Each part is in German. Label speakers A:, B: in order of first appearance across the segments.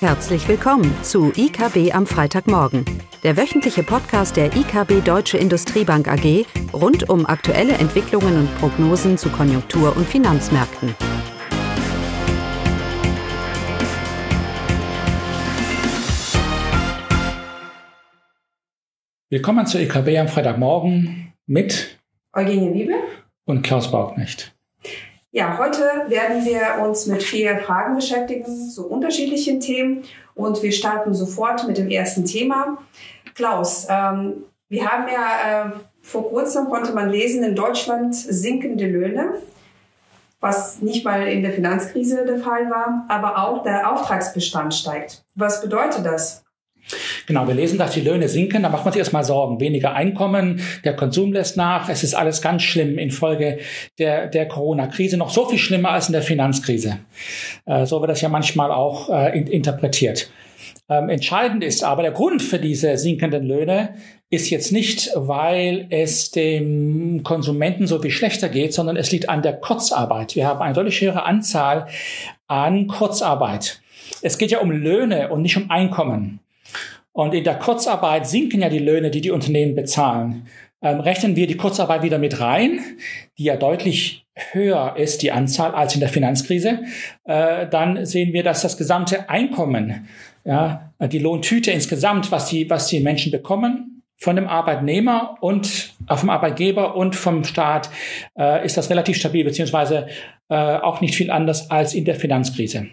A: Herzlich willkommen zu IKB am Freitagmorgen, der wöchentliche Podcast der IKB Deutsche Industriebank AG rund um aktuelle Entwicklungen und Prognosen zu Konjunktur- und Finanzmärkten.
B: Willkommen zur IKB am Freitagmorgen mit
C: Eugenie Wiebe
B: und Klaus Bauknecht.
C: Ja, heute werden wir uns mit vier Fragen beschäftigen zu unterschiedlichen Themen und wir starten sofort mit dem ersten Thema. Klaus, ähm, wir haben ja äh, vor kurzem konnte man lesen, in Deutschland sinkende Löhne, was nicht mal in der Finanzkrise der Fall war, aber auch der Auftragsbestand steigt. Was bedeutet das?
B: Genau, wir lesen, dass die Löhne sinken, da macht man sich erstmal Sorgen. Weniger Einkommen, der Konsum lässt nach, es ist alles ganz schlimm infolge der, der Corona-Krise, noch so viel schlimmer als in der Finanzkrise. Äh, so wird das ja manchmal auch äh, interpretiert. Ähm, entscheidend ist aber der Grund für diese sinkenden Löhne ist jetzt nicht, weil es dem Konsumenten so viel schlechter geht, sondern es liegt an der Kurzarbeit. Wir haben eine deutlich höhere Anzahl an Kurzarbeit. Es geht ja um Löhne und nicht um Einkommen. Und in der Kurzarbeit sinken ja die Löhne, die die Unternehmen bezahlen. Ähm, rechnen wir die Kurzarbeit wieder mit rein, die ja deutlich höher ist, die Anzahl, als in der Finanzkrise, äh, dann sehen wir, dass das gesamte Einkommen, ja, die Lohntüte insgesamt, was die, was die Menschen bekommen, von dem Arbeitnehmer und äh, vom Arbeitgeber und vom Staat äh, ist das relativ stabil, beziehungsweise äh, auch nicht viel anders als in der Finanzkrise.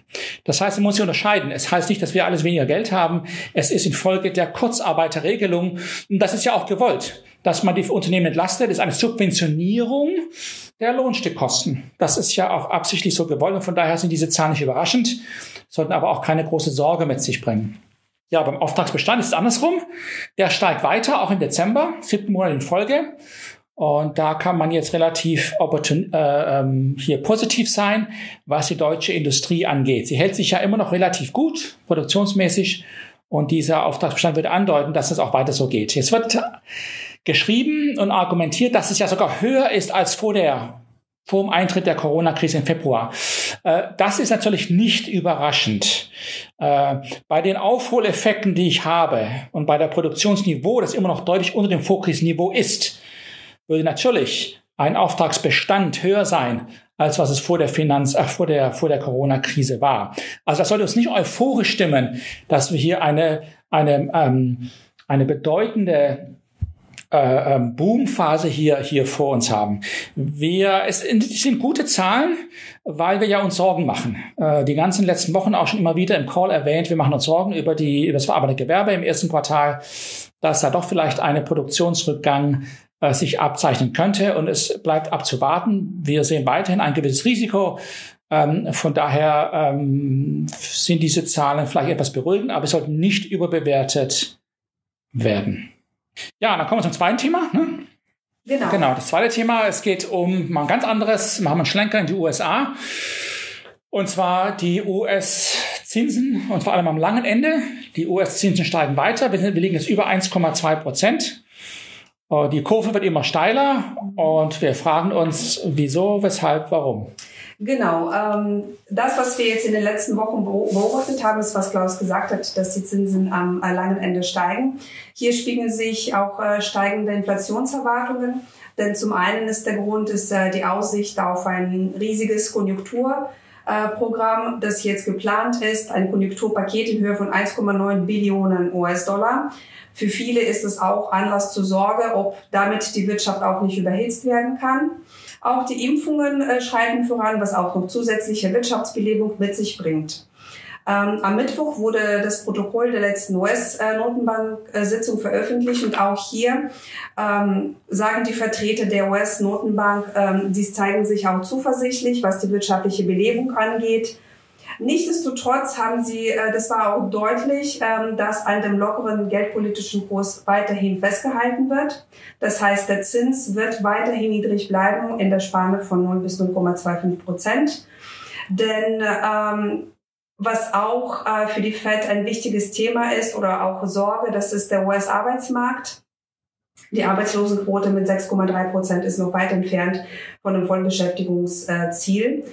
B: Das heißt, man muss sich unterscheiden. Es heißt nicht, dass wir alles weniger Geld haben. Es ist infolge der Kurzarbeiterregelung, und das ist ja auch gewollt, dass man die Unternehmen entlastet, das ist eine Subventionierung der Lohnstückkosten. Das ist ja auch absichtlich so gewollt und von daher sind diese Zahlen nicht überraschend, sollten aber auch keine große Sorge mit sich bringen. Ja, beim Auftragsbestand ist es andersrum. Der steigt weiter, auch im Dezember, siebten Monat in Folge. Und da kann man jetzt relativ opportun, äh, ähm, hier positiv sein, was die deutsche Industrie angeht. Sie hält sich ja immer noch relativ gut, produktionsmäßig. Und dieser Auftragsbestand würde andeuten, dass es auch weiter so geht. Jetzt wird geschrieben und argumentiert, dass es ja sogar höher ist als vor der vor dem Eintritt der Corona-Krise im Februar. Äh, das ist natürlich nicht überraschend. Äh, bei den Aufholeffekten, die ich habe und bei der Produktionsniveau, das immer noch deutlich unter dem Vorkrisenniveau ist, würde natürlich ein Auftragsbestand höher sein, als was es vor der Finanz, äh, vor der, vor der Corona-Krise war. Also das sollte uns nicht euphorisch stimmen, dass wir hier eine, eine, ähm, eine bedeutende äh, ähm, Boomphase hier, hier vor uns haben. Wir, es sind gute Zahlen, weil wir ja uns Sorgen machen. Äh, die ganzen letzten Wochen auch schon immer wieder im Call erwähnt, wir machen uns Sorgen über, die, über das verarbeitete Gewerbe im ersten Quartal, dass da doch vielleicht eine Produktionsrückgang äh, sich abzeichnen könnte und es bleibt abzuwarten. Wir sehen weiterhin ein gewisses Risiko. Ähm, von daher ähm, sind diese Zahlen vielleicht etwas beruhigend, aber es sollten nicht überbewertet werden. Ja, dann kommen wir zum zweiten Thema. Ne? Genau. Genau, das zweite Thema, es geht um mal ein ganz anderes, wir haben einen Schlenker in die USA. Und zwar die US-Zinsen und vor allem am langen Ende. Die US-Zinsen steigen weiter. Wir, wir liegen jetzt über 1,2 Prozent. Äh, die Kurve wird immer steiler und wir fragen uns, wieso, weshalb, warum.
C: Genau. Ähm, das, was wir jetzt in den letzten Wochen beobachtet haben, ist, was Klaus gesagt hat, dass die Zinsen am langen Ende steigen. Hier spiegeln sich auch äh, steigende Inflationserwartungen. Denn zum einen ist der Grund ist äh, die Aussicht auf ein riesiges Konjunkturprogramm, das jetzt geplant ist, ein Konjunkturpaket in Höhe von 1,9 Billionen US-Dollar. Für viele ist es auch Anlass zur Sorge, ob damit die Wirtschaft auch nicht überhitzt werden kann. Auch die Impfungen äh, schreiten voran, was auch noch zusätzliche Wirtschaftsbelebung mit sich bringt. Ähm, am Mittwoch wurde das Protokoll der letzten US-Notenbank-Sitzung veröffentlicht und auch hier ähm, sagen die Vertreter der US-Notenbank, ähm, sie zeigen sich auch zuversichtlich, was die wirtschaftliche Belebung angeht. Nichtsdestotrotz haben sie, äh, das war auch deutlich, ähm, dass an dem lockeren geldpolitischen Kurs weiterhin festgehalten wird. Das heißt, der Zins wird weiterhin niedrig bleiben in der Spanne von 0 bis 0,25 Prozent. Denn ähm, was auch äh, für die Fed ein wichtiges Thema ist oder auch Sorge, das ist der US-Arbeitsmarkt. Die Arbeitslosenquote mit 6,3 Prozent ist noch weit entfernt von dem Vollbeschäftigungsziel.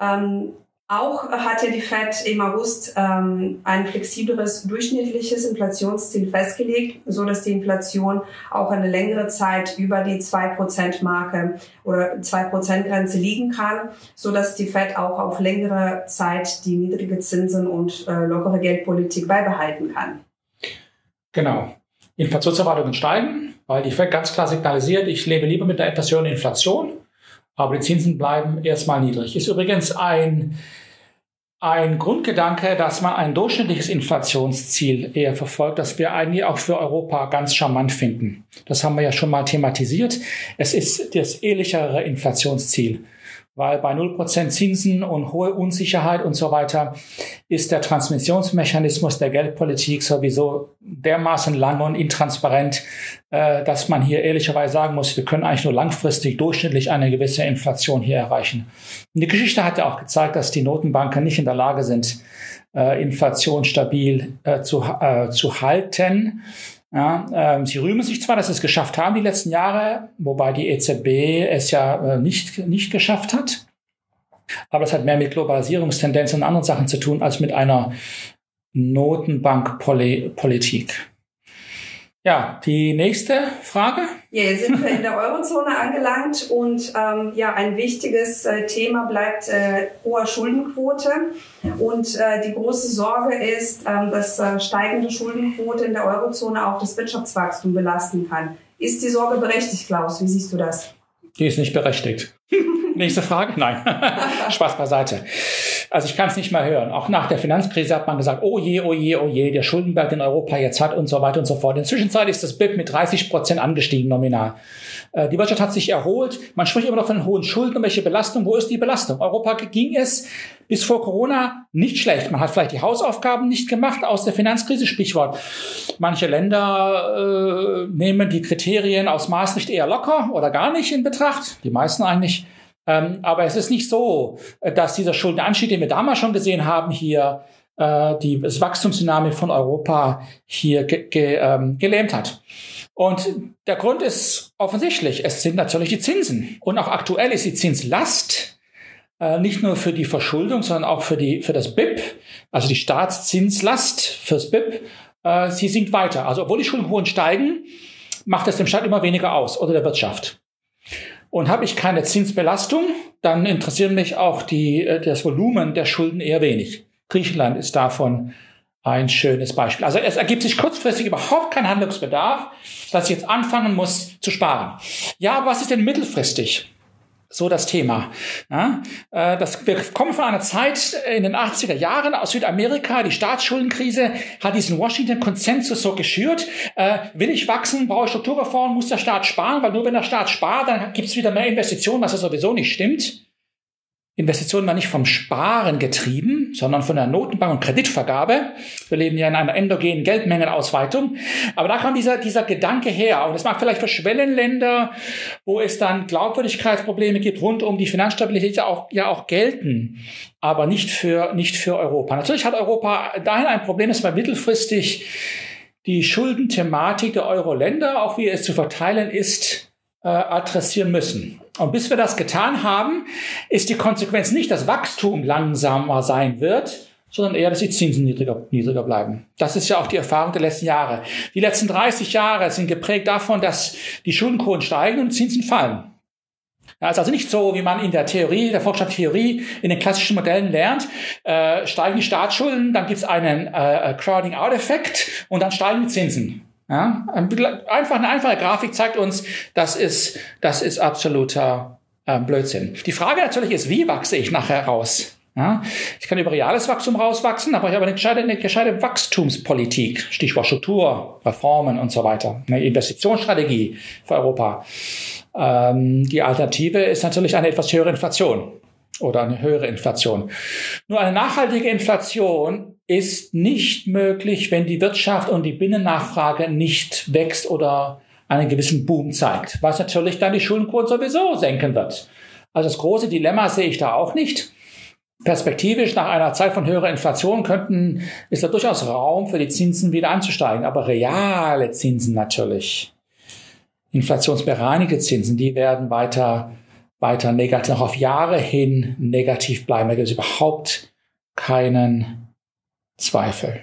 C: Ähm, Auch hat ja die Fed im August ähm, ein flexibleres durchschnittliches Inflationsziel festgelegt, so dass die Inflation auch eine längere Zeit über die 2%-Marke oder 2%-Grenze liegen kann, so dass die Fed auch auf längere Zeit die niedrige Zinsen und äh, lockere Geldpolitik beibehalten kann.
B: Genau. Inflationserwartungen steigen, weil die Fed ganz klar signalisiert, ich lebe lieber mit einer etwas höheren Inflation aber die Zinsen bleiben erstmal niedrig. Ist übrigens ein, ein Grundgedanke, dass man ein durchschnittliches Inflationsziel eher verfolgt, das wir eigentlich auch für Europa ganz charmant finden. Das haben wir ja schon mal thematisiert. Es ist das ehrlichere Inflationsziel weil bei 0% Zinsen und hohe Unsicherheit und so weiter ist der Transmissionsmechanismus der Geldpolitik sowieso dermaßen lang und intransparent, äh, dass man hier ehrlicherweise sagen muss, wir können eigentlich nur langfristig durchschnittlich eine gewisse Inflation hier erreichen. Und die Geschichte hat ja auch gezeigt, dass die Notenbanken nicht in der Lage sind, äh, Inflation stabil äh, zu, zu halten. Ja, ähm, sie rühmen sich zwar, dass sie es geschafft haben die letzten Jahre, wobei die EZB es ja äh, nicht, nicht geschafft hat. Aber das hat mehr mit Globalisierungstendenzen und anderen Sachen zu tun als mit einer Notenbankpolitik. Ja, die nächste Frage.
C: Ja, jetzt sind wir in der Eurozone angelangt und ähm, ja, ein wichtiges äh, Thema bleibt äh, hohe Schuldenquote. Und äh, die große Sorge ist, ähm, dass äh, steigende Schuldenquote in der Eurozone auch das Wirtschaftswachstum belasten kann. Ist die Sorge berechtigt, Klaus? Wie siehst du das?
B: Die ist nicht berechtigt. Nächste Frage? Nein. Spaß beiseite. Also ich kann es nicht mehr hören. Auch nach der Finanzkrise hat man gesagt, oh je, oh je, oh je, der Schuldenberg, den Europa jetzt hat und so weiter und so fort. Inzwischen ist das BIP mit 30 Prozent angestiegen nominal. Äh, die Wirtschaft hat sich erholt. Man spricht immer noch von hohen Schulden. Welche Belastung? Wo ist die Belastung? Europa ging es bis vor Corona nicht schlecht. Man hat vielleicht die Hausaufgaben nicht gemacht aus der Finanzkrise. Stichwort. Manche Länder äh, nehmen die Kriterien aus Maastricht eher locker oder gar nicht in Betracht. Die meisten eigentlich. Ähm, aber es ist nicht so, äh, dass dieser Schuldenanstieg, den wir damals schon gesehen haben, hier äh, die Wachstumsdynamik von Europa hier ge ge ähm, gelähmt hat. Und der Grund ist offensichtlich, es sind natürlich die Zinsen. Und auch aktuell ist die Zinslast äh, nicht nur für die Verschuldung, sondern auch für, die, für das BIP, also die Staatszinslast fürs BIP, äh, sie sinkt weiter. Also obwohl die Schuldenquoten steigen, macht es dem Staat immer weniger aus oder der Wirtschaft. Und habe ich keine Zinsbelastung, dann interessieren mich auch die, äh, das Volumen der Schulden eher wenig. Griechenland ist davon ein schönes Beispiel. Also es ergibt sich kurzfristig überhaupt kein Handlungsbedarf, dass ich jetzt anfangen muss zu sparen. Ja, was ist denn mittelfristig? So das Thema. Ja, äh, das, wir kommen von einer Zeit in den 80er Jahren aus Südamerika. Die Staatsschuldenkrise hat diesen Washington-Konsensus so geschürt. Äh, will ich wachsen, brauche ich Strukturreformen, muss der Staat sparen, weil nur wenn der Staat spart, dann gibt es wieder mehr Investitionen, was ja sowieso nicht stimmt. Investitionen waren nicht vom Sparen getrieben, sondern von der Notenbank und Kreditvergabe. Wir leben ja in einer endogenen Geldmengenausweitung. Aber da kam dieser, dieser Gedanke her. Und es mag vielleicht für Schwellenländer, wo es dann Glaubwürdigkeitsprobleme gibt, rund um die Finanzstabilität ja auch, ja auch gelten. Aber nicht für, nicht für Europa. Natürlich hat Europa dahin ein Problem, dass man mittelfristig die Schuldenthematik der Euro-Länder, auch wie es zu verteilen ist, äh, adressieren müssen. Und bis wir das getan haben, ist die Konsequenz nicht, dass Wachstum langsamer sein wird, sondern eher, dass die Zinsen niedriger, niedriger bleiben. Das ist ja auch die Erfahrung der letzten Jahre. Die letzten 30 Jahre sind geprägt davon, dass die Schuldenquoten steigen und Zinsen fallen. Ja, ist also nicht so, wie man in der Theorie, der Volkswirtschaftstheorie, in den klassischen Modellen lernt. Äh, steigen die Staatsschulden, dann gibt es einen äh, Crowding-out-Effekt und dann steigen die Zinsen. Ja, einfach eine einfache Grafik zeigt uns, das ist, das ist absoluter äh, Blödsinn. Die Frage natürlich ist, wie wachse ich nachher raus? Ja, ich kann über reales Wachstum rauswachsen, aber ich habe eine gescheite, eine gescheite Wachstumspolitik, Stichwort Struktur, Reformen und so weiter, eine Investitionsstrategie für Europa. Ähm, die Alternative ist natürlich eine etwas höhere Inflation oder eine höhere Inflation. Nur eine nachhaltige Inflation ist nicht möglich, wenn die Wirtschaft und die Binnennachfrage nicht wächst oder einen gewissen Boom zeigt, was natürlich dann die Schuldenquote sowieso senken wird. Also das große Dilemma sehe ich da auch nicht. Perspektivisch nach einer Zeit von höherer Inflation könnten, ist da durchaus Raum für die Zinsen wieder anzusteigen, aber reale Zinsen natürlich, inflationsbereinigte Zinsen, die werden weiter weiter negativ, noch auf Jahre hin negativ bleiben. Da gibt es überhaupt keinen Zweifel.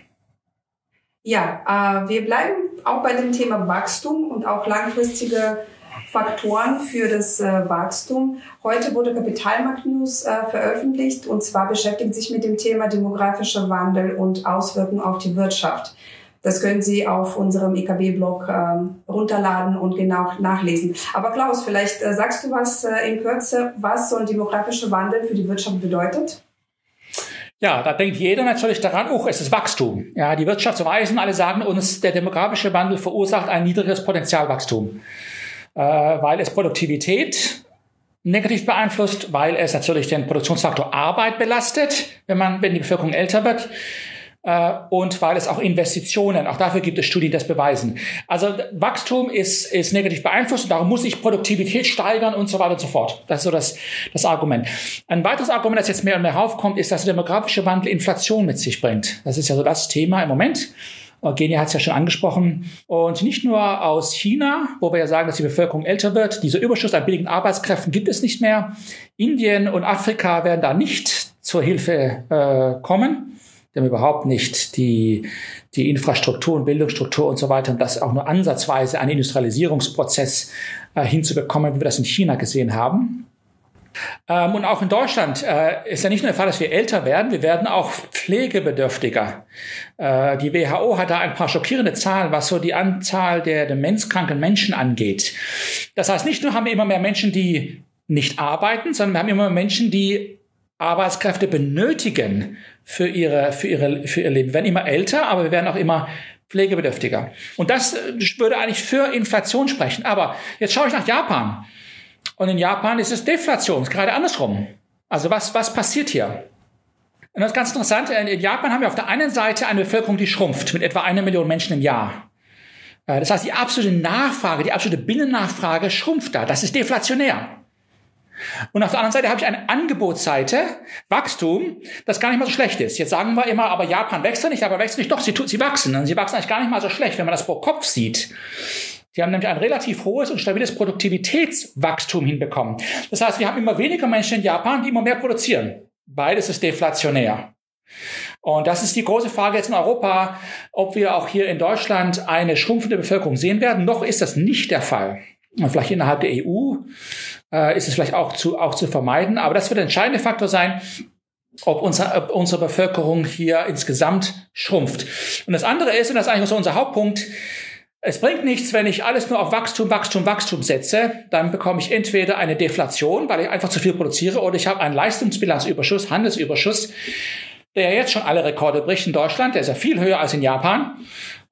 C: Ja, äh, wir bleiben auch bei dem Thema Wachstum und auch langfristige Faktoren für das äh, Wachstum. Heute wurde Kapitalmarkt News äh, veröffentlicht und zwar beschäftigt sich mit dem Thema demografischer Wandel und Auswirkungen auf die Wirtschaft. Das können Sie auf unserem IKB-Blog äh, runterladen und genau nachlesen. Aber Klaus, vielleicht äh, sagst du was äh, in Kürze, was so ein demografischer Wandel für die Wirtschaft bedeutet?
B: Ja, da denkt jeder natürlich daran, oh, es ist Wachstum. Ja, die Wirtschaftsweisen alle sagen uns, der demografische Wandel verursacht ein niedriges Potenzialwachstum, äh, weil es Produktivität negativ beeinflusst, weil es natürlich den Produktionsfaktor Arbeit belastet, wenn man, wenn die Bevölkerung älter wird, äh, und weil es auch Investitionen, auch dafür gibt es Studien, die das beweisen. Also Wachstum ist, ist negativ beeinflusst und darum muss ich Produktivität steigern und so weiter und so fort. Das ist so das, das Argument. Ein weiteres Argument, das jetzt mehr und mehr raufkommt, ist, dass der demografische Wandel Inflation mit sich bringt. Das ist ja so das Thema im Moment. Genia hat es ja schon angesprochen. Und nicht nur aus China, wo wir ja sagen, dass die Bevölkerung älter wird. Dieser Überschuss an billigen Arbeitskräften gibt es nicht mehr. Indien und Afrika werden da nicht zur Hilfe äh, kommen. Die haben überhaupt nicht die, die Infrastruktur und Bildungsstruktur und so weiter, um das auch nur ansatzweise einen Industrialisierungsprozess äh, hinzubekommen, wie wir das in China gesehen haben. Ähm, und auch in Deutschland äh, ist ja nicht nur der Fall, dass wir älter werden, wir werden auch pflegebedürftiger. Äh, die WHO hat da ein paar schockierende Zahlen, was so die Anzahl der demenzkranken Menschen angeht. Das heißt, nicht nur haben wir immer mehr Menschen, die nicht arbeiten, sondern wir haben immer mehr Menschen, die Arbeitskräfte benötigen für ihre, für ihre, für ihr Leben. Wir werden immer älter, aber wir werden auch immer pflegebedürftiger. Und das äh, würde eigentlich für Inflation sprechen. Aber jetzt schaue ich nach Japan. Und in Japan ist es Deflation, ist gerade andersrum. Also was, was passiert hier? Und das ist ganz interessant. In Japan haben wir auf der einen Seite eine Bevölkerung, die schrumpft mit etwa einer Million Menschen im Jahr. Äh, das heißt, die absolute Nachfrage, die absolute Binnennachfrage schrumpft da. Das ist deflationär. Und auf der anderen Seite habe ich eine Angebotsseite, Wachstum, das gar nicht mal so schlecht ist. Jetzt sagen wir immer, aber Japan wächst nicht, aber wächst nicht. Doch, sie, sie wachsen. Und sie wachsen eigentlich gar nicht mal so schlecht, wenn man das pro Kopf sieht. Sie haben nämlich ein relativ hohes und stabiles Produktivitätswachstum hinbekommen. Das heißt, wir haben immer weniger Menschen in Japan, die immer mehr produzieren. Beides ist deflationär. Und das ist die große Frage jetzt in Europa, ob wir auch hier in Deutschland eine schrumpfende Bevölkerung sehen werden. Noch ist das nicht der Fall. Vielleicht innerhalb der EU äh, ist es vielleicht auch zu, auch zu vermeiden. Aber das wird der entscheidende Faktor sein, ob, unser, ob unsere Bevölkerung hier insgesamt schrumpft. Und das andere ist, und das ist eigentlich so unser Hauptpunkt, es bringt nichts, wenn ich alles nur auf Wachstum, Wachstum, Wachstum setze. Dann bekomme ich entweder eine Deflation, weil ich einfach zu viel produziere, oder ich habe einen Leistungsbilanzüberschuss, Handelsüberschuss, der jetzt schon alle Rekorde bricht in Deutschland. Der ist ja viel höher als in Japan,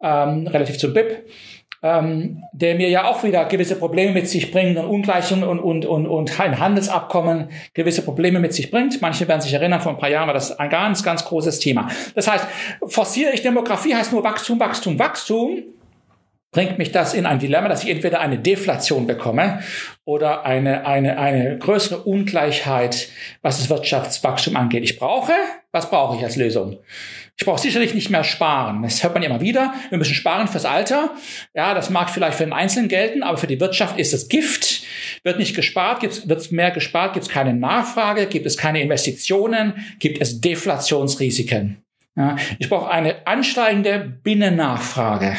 B: ähm, relativ zum BIP ähm, der mir ja auch wieder gewisse Probleme mit sich bringt und Ungleichungen und, und, und, und ein Handelsabkommen gewisse Probleme mit sich bringt. Manche werden sich erinnern, vor ein paar Jahren war das ein ganz, ganz großes Thema. Das heißt, forciere ich Demografie, heißt nur Wachstum, Wachstum, Wachstum bringt mich das in ein Dilemma, dass ich entweder eine Deflation bekomme oder eine, eine, eine größere Ungleichheit, was das Wirtschaftswachstum angeht. Ich brauche, was brauche ich als Lösung? Ich brauche sicherlich nicht mehr sparen. Das hört man immer wieder. Wir müssen sparen fürs Alter. Ja, das mag vielleicht für den Einzelnen gelten, aber für die Wirtschaft ist es Gift. Wird nicht gespart, wird mehr gespart, gibt es keine Nachfrage, gibt es keine Investitionen, gibt es Deflationsrisiken. Ja, ich brauche eine ansteigende Binnennachfrage.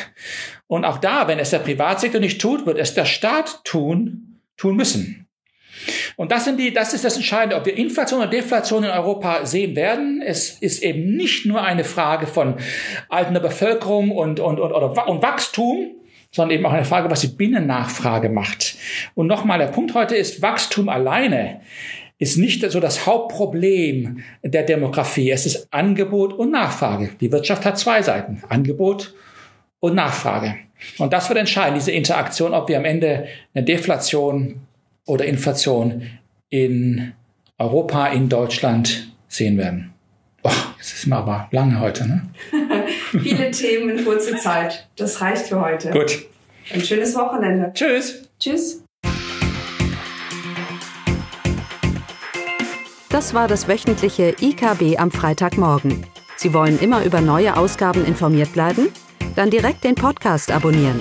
B: Und auch da, wenn es der Privatsektor nicht tut, wird es der Staat tun, tun müssen. Und das sind die, das ist das Entscheidende, ob wir Inflation oder Deflation in Europa sehen werden. Es ist eben nicht nur eine Frage von alternder Bevölkerung und, und, und, oder, und Wachstum, sondern eben auch eine Frage, was die Binnennachfrage macht. Und nochmal, der Punkt heute ist, Wachstum alleine ist nicht so das Hauptproblem der Demografie. Es ist Angebot und Nachfrage. Die Wirtschaft hat zwei Seiten. Angebot und Nachfrage. Und das wird entscheiden, diese Interaktion, ob wir am Ende eine Deflation oder Inflation in Europa, in Deutschland sehen werden. Oh, jetzt ist mir aber lange heute, ne?
C: Viele Themen in kurzer Zeit. Das reicht für heute.
B: Gut.
C: Ein schönes Wochenende.
B: Tschüss.
C: Tschüss.
A: Das war das wöchentliche IKB am Freitagmorgen. Sie wollen immer über neue Ausgaben informiert bleiben? Dann direkt den Podcast abonnieren